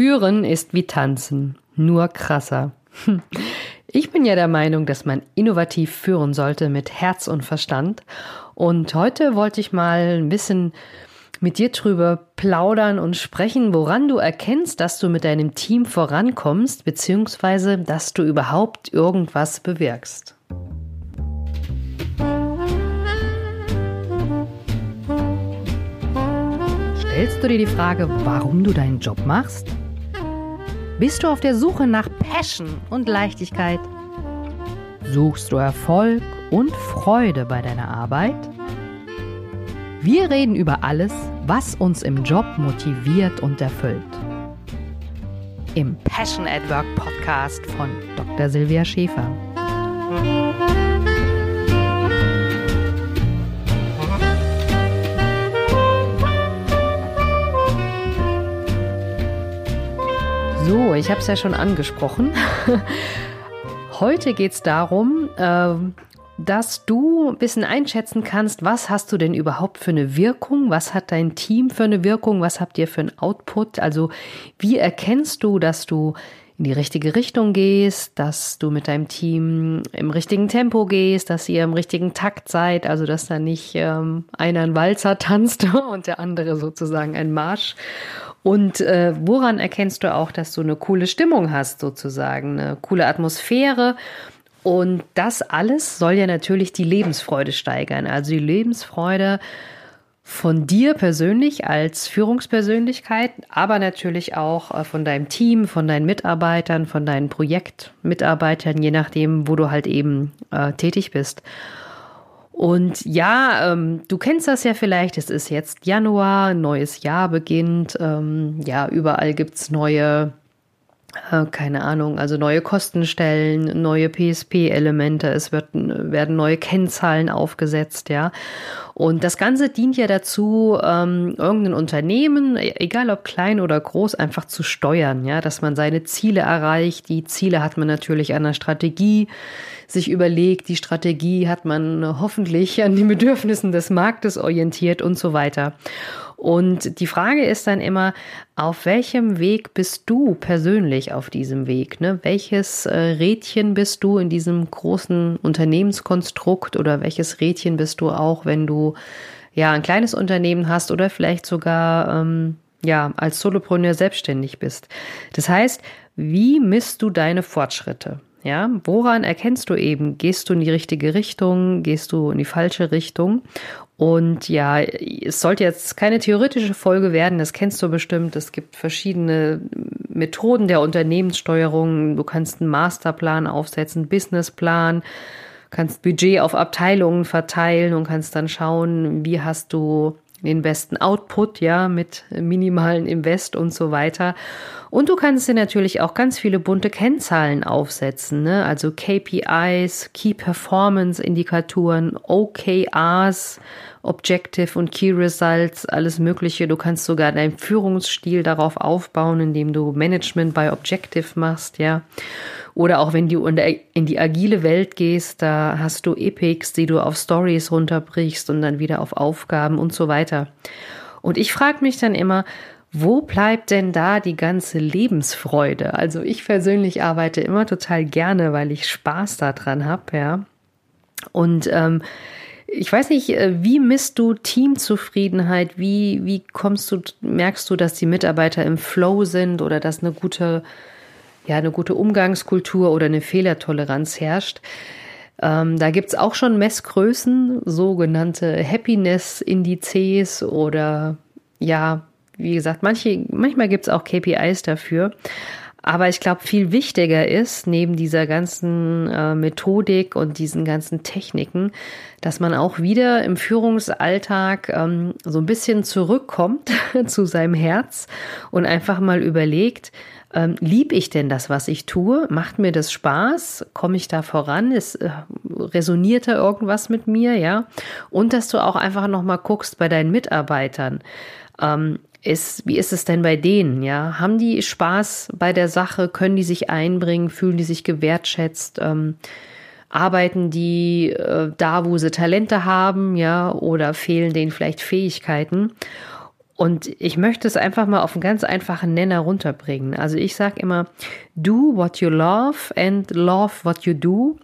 Führen ist wie Tanzen, nur krasser. Ich bin ja der Meinung, dass man innovativ führen sollte mit Herz und Verstand. Und heute wollte ich mal ein bisschen mit dir drüber plaudern und sprechen, woran du erkennst, dass du mit deinem Team vorankommst, beziehungsweise dass du überhaupt irgendwas bewirkst. Stellst du dir die Frage, warum du deinen Job machst? Bist du auf der Suche nach Passion und Leichtigkeit? Suchst du Erfolg und Freude bei deiner Arbeit? Wir reden über alles, was uns im Job motiviert und erfüllt. Im Passion at Work Podcast von Dr. Silvia Schäfer. So, ich habe es ja schon angesprochen. Heute geht es darum, äh, dass du ein bisschen einschätzen kannst, was hast du denn überhaupt für eine Wirkung, was hat dein Team für eine Wirkung, was habt ihr für einen Output, also wie erkennst du, dass du in die richtige Richtung gehst, dass du mit deinem Team im richtigen Tempo gehst, dass ihr im richtigen Takt seid, also dass da nicht ähm, einer ein Walzer tanzt und der andere sozusagen ein Marsch. Und äh, woran erkennst du auch, dass du eine coole Stimmung hast, sozusagen, eine coole Atmosphäre? Und das alles soll ja natürlich die Lebensfreude steigern. Also die Lebensfreude von dir persönlich als Führungspersönlichkeit, aber natürlich auch äh, von deinem Team, von deinen Mitarbeitern, von deinen Projektmitarbeitern, je nachdem, wo du halt eben äh, tätig bist. Und ja, ähm, du kennst das ja vielleicht, es ist jetzt Januar, ein neues Jahr beginnt. Ähm, ja, überall gibt's neue, äh, keine Ahnung, also neue Kostenstellen, neue PSP-Elemente, es wird, werden neue Kennzahlen aufgesetzt, ja. Und das Ganze dient ja dazu, ähm, irgendein Unternehmen, egal ob klein oder groß, einfach zu steuern, ja, dass man seine Ziele erreicht. Die Ziele hat man natürlich an der Strategie sich überlegt, die Strategie hat man hoffentlich an den Bedürfnissen des Marktes orientiert und so weiter. Und die Frage ist dann immer, auf welchem Weg bist du persönlich auf diesem Weg? Ne? Welches äh, Rädchen bist du in diesem großen Unternehmenskonstrukt oder welches Rädchen bist du auch, wenn du ja ein kleines Unternehmen hast oder vielleicht sogar ähm, ja als Solopreneur selbstständig bist? Das heißt, wie misst du deine Fortschritte? Ja, woran erkennst du eben, gehst du in die richtige Richtung, gehst du in die falsche Richtung? Und ja, es sollte jetzt keine theoretische Folge werden, das kennst du bestimmt. Es gibt verschiedene Methoden der Unternehmenssteuerung. Du kannst einen Masterplan aufsetzen, Businessplan, kannst Budget auf Abteilungen verteilen und kannst dann schauen, wie hast du den besten Output, ja, mit minimalen Invest und so weiter. Und du kannst dir natürlich auch ganz viele bunte Kennzahlen aufsetzen, ne? also KPIs, Key Performance Indikatoren, OKRs, Objective und Key Results, alles Mögliche. Du kannst sogar deinen Führungsstil darauf aufbauen, indem du Management by Objective machst, ja. Oder auch wenn du in die agile Welt gehst, da hast du Epics, die du auf Stories runterbrichst und dann wieder auf Aufgaben und so weiter. Und ich frage mich dann immer, wo bleibt denn da die ganze Lebensfreude? Also ich persönlich arbeite immer total gerne, weil ich Spaß daran habe, ja. Und ähm, ich weiß nicht, äh, wie misst du Teamzufriedenheit? Wie, wie kommst du, merkst du, dass die Mitarbeiter im Flow sind oder dass eine gute, ja, eine gute Umgangskultur oder eine Fehlertoleranz herrscht? Ähm, da gibt's auch schon Messgrößen, sogenannte Happiness-Indizes oder ja, wie gesagt, manche, manchmal gibt's auch KPIs dafür. Aber ich glaube, viel wichtiger ist, neben dieser ganzen äh, Methodik und diesen ganzen Techniken, dass man auch wieder im Führungsalltag ähm, so ein bisschen zurückkommt zu seinem Herz und einfach mal überlegt, ähm, lieb ich denn das, was ich tue? Macht mir das Spaß? Komme ich da voran? Ist, äh, resoniert da irgendwas mit mir? Ja. Und dass du auch einfach nochmal guckst bei deinen Mitarbeitern. Ähm, ist, wie ist es denn bei denen? Ja, haben die Spaß bei der Sache? Können die sich einbringen? Fühlen die sich gewertschätzt? Ähm, arbeiten die äh, da, wo sie Talente haben? Ja, oder fehlen denen vielleicht Fähigkeiten? Und ich möchte es einfach mal auf einen ganz einfachen Nenner runterbringen. Also ich sage immer, do what you love and love what you do.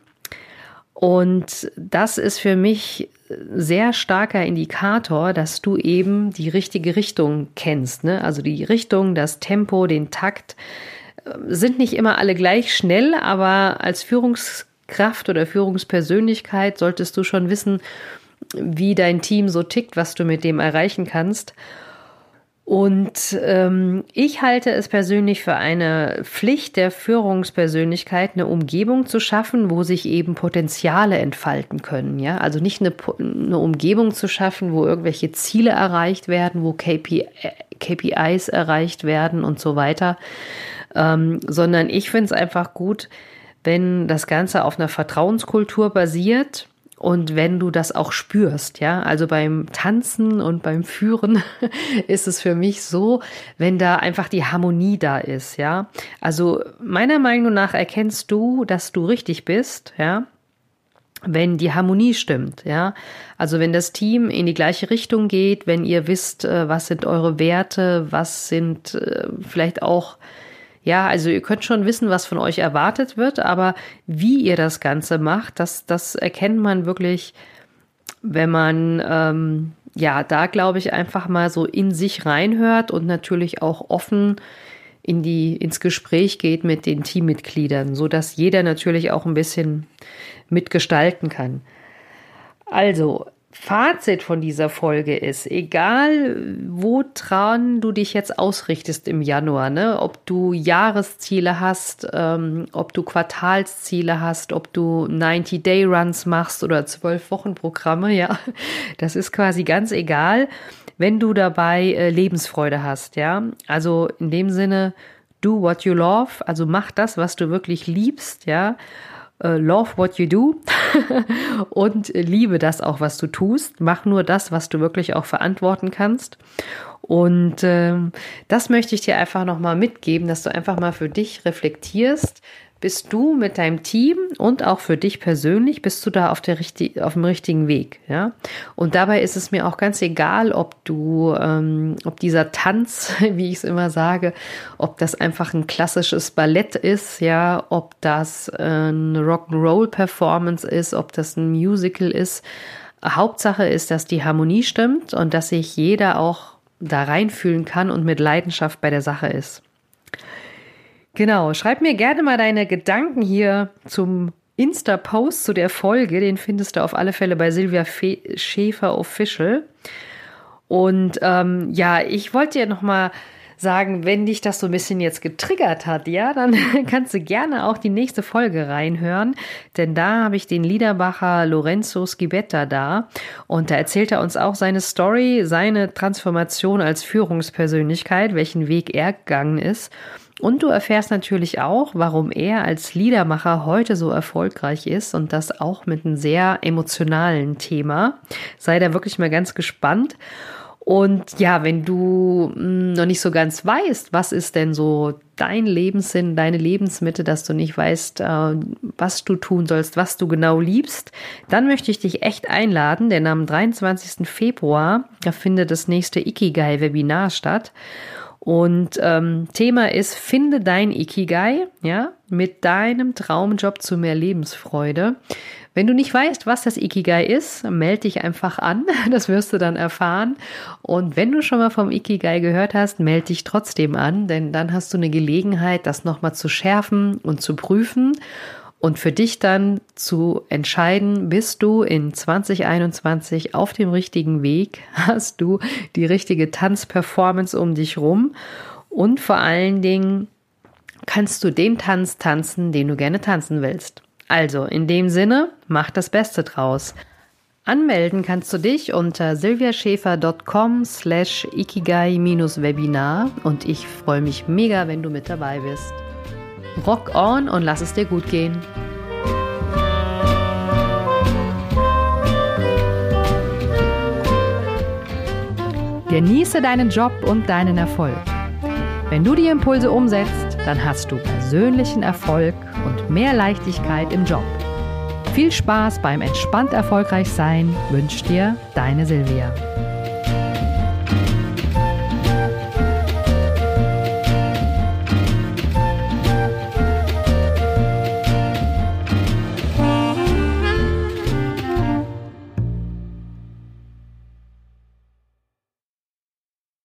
Und das ist für mich sehr starker Indikator, dass du eben die richtige Richtung kennst. Ne? Also die Richtung, das Tempo, den Takt äh, sind nicht immer alle gleich schnell, aber als Führungskraft oder Führungspersönlichkeit solltest du schon wissen, wie dein Team so tickt, was du mit dem erreichen kannst. Und ähm, ich halte es persönlich für eine Pflicht der Führungspersönlichkeit, eine Umgebung zu schaffen, wo sich eben Potenziale entfalten können. Ja, also nicht eine, eine Umgebung zu schaffen, wo irgendwelche Ziele erreicht werden, wo KP, KPIs erreicht werden und so weiter, ähm, sondern ich finde es einfach gut, wenn das Ganze auf einer Vertrauenskultur basiert und wenn du das auch spürst, ja, also beim Tanzen und beim Führen ist es für mich so, wenn da einfach die Harmonie da ist, ja. Also meiner Meinung nach erkennst du, dass du richtig bist, ja, wenn die Harmonie stimmt, ja. Also wenn das Team in die gleiche Richtung geht, wenn ihr wisst, äh, was sind eure Werte, was sind äh, vielleicht auch ja, also ihr könnt schon wissen, was von euch erwartet wird, aber wie ihr das Ganze macht, das, das erkennt man wirklich, wenn man ähm, ja da, glaube ich, einfach mal so in sich reinhört und natürlich auch offen in die, ins Gespräch geht mit den Teammitgliedern, so dass jeder natürlich auch ein bisschen mitgestalten kann. Also, Fazit von dieser Folge ist, egal woran du dich jetzt ausrichtest im Januar, ne, ob du Jahresziele hast, ähm, ob du Quartalsziele hast, ob du 90-Day-Runs machst oder 12-Wochen-Programme, ja, das ist quasi ganz egal, wenn du dabei äh, Lebensfreude hast, ja. Also in dem Sinne, do what you love, also mach das, was du wirklich liebst, ja love what you do und liebe das auch, was du tust. Mach nur das, was du wirklich auch verantworten kannst. Und ähm, das möchte ich dir einfach nochmal mitgeben, dass du einfach mal für dich reflektierst, bist du mit deinem Team und auch für dich persönlich, bist du da auf, der richtig, auf dem richtigen Weg. Ja? Und dabei ist es mir auch ganz egal, ob du, ähm, ob dieser Tanz, wie ich es immer sage, ob das einfach ein klassisches Ballett ist, ja, ob das eine Rock'n'Roll-Performance ist, ob das ein Musical ist. Hauptsache ist, dass die Harmonie stimmt und dass sich jeder auch da reinfühlen kann und mit Leidenschaft bei der Sache ist. Genau, schreib mir gerne mal deine Gedanken hier zum Insta-Post zu der Folge. Den findest du auf alle Fälle bei Silvia Fe Schäfer Official. Und ähm, ja, ich wollte dir noch mal sagen, wenn dich das so ein bisschen jetzt getriggert hat, ja, dann kannst du gerne auch die nächste Folge reinhören, denn da habe ich den Liederbacher Lorenzo Schibetta da und da erzählt er uns auch seine Story, seine Transformation als Führungspersönlichkeit, welchen Weg er gegangen ist. Und du erfährst natürlich auch, warum er als Liedermacher heute so erfolgreich ist und das auch mit einem sehr emotionalen Thema. Sei da wirklich mal ganz gespannt. Und ja, wenn du hm, noch nicht so ganz weißt, was ist denn so dein Lebenssinn, deine Lebensmitte, dass du nicht weißt, äh, was du tun sollst, was du genau liebst, dann möchte ich dich echt einladen, denn am 23. Februar, da findet das nächste Ikigai-Webinar statt. Und ähm, Thema ist, finde dein Ikigai, ja, mit deinem Traumjob zu mehr Lebensfreude. Wenn du nicht weißt, was das Ikigai ist, melde dich einfach an. Das wirst du dann erfahren. Und wenn du schon mal vom Ikigai gehört hast, melde dich trotzdem an, denn dann hast du eine Gelegenheit, das nochmal zu schärfen und zu prüfen und für dich dann zu entscheiden, bist du in 2021 auf dem richtigen Weg, hast du die richtige Tanzperformance um dich rum und vor allen Dingen kannst du den Tanz tanzen, den du gerne tanzen willst. Also in dem Sinne, mach das Beste draus. Anmelden kannst du dich unter silviaschäfer.com slash ikigai-webinar und ich freue mich mega, wenn du mit dabei bist. Rock on und lass es dir gut gehen. Genieße deinen Job und deinen Erfolg. Wenn du die Impulse umsetzt, dann hast du persönlichen Erfolg und mehr Leichtigkeit im Job. Viel Spaß beim entspannt erfolgreich sein wünscht dir deine Silvia.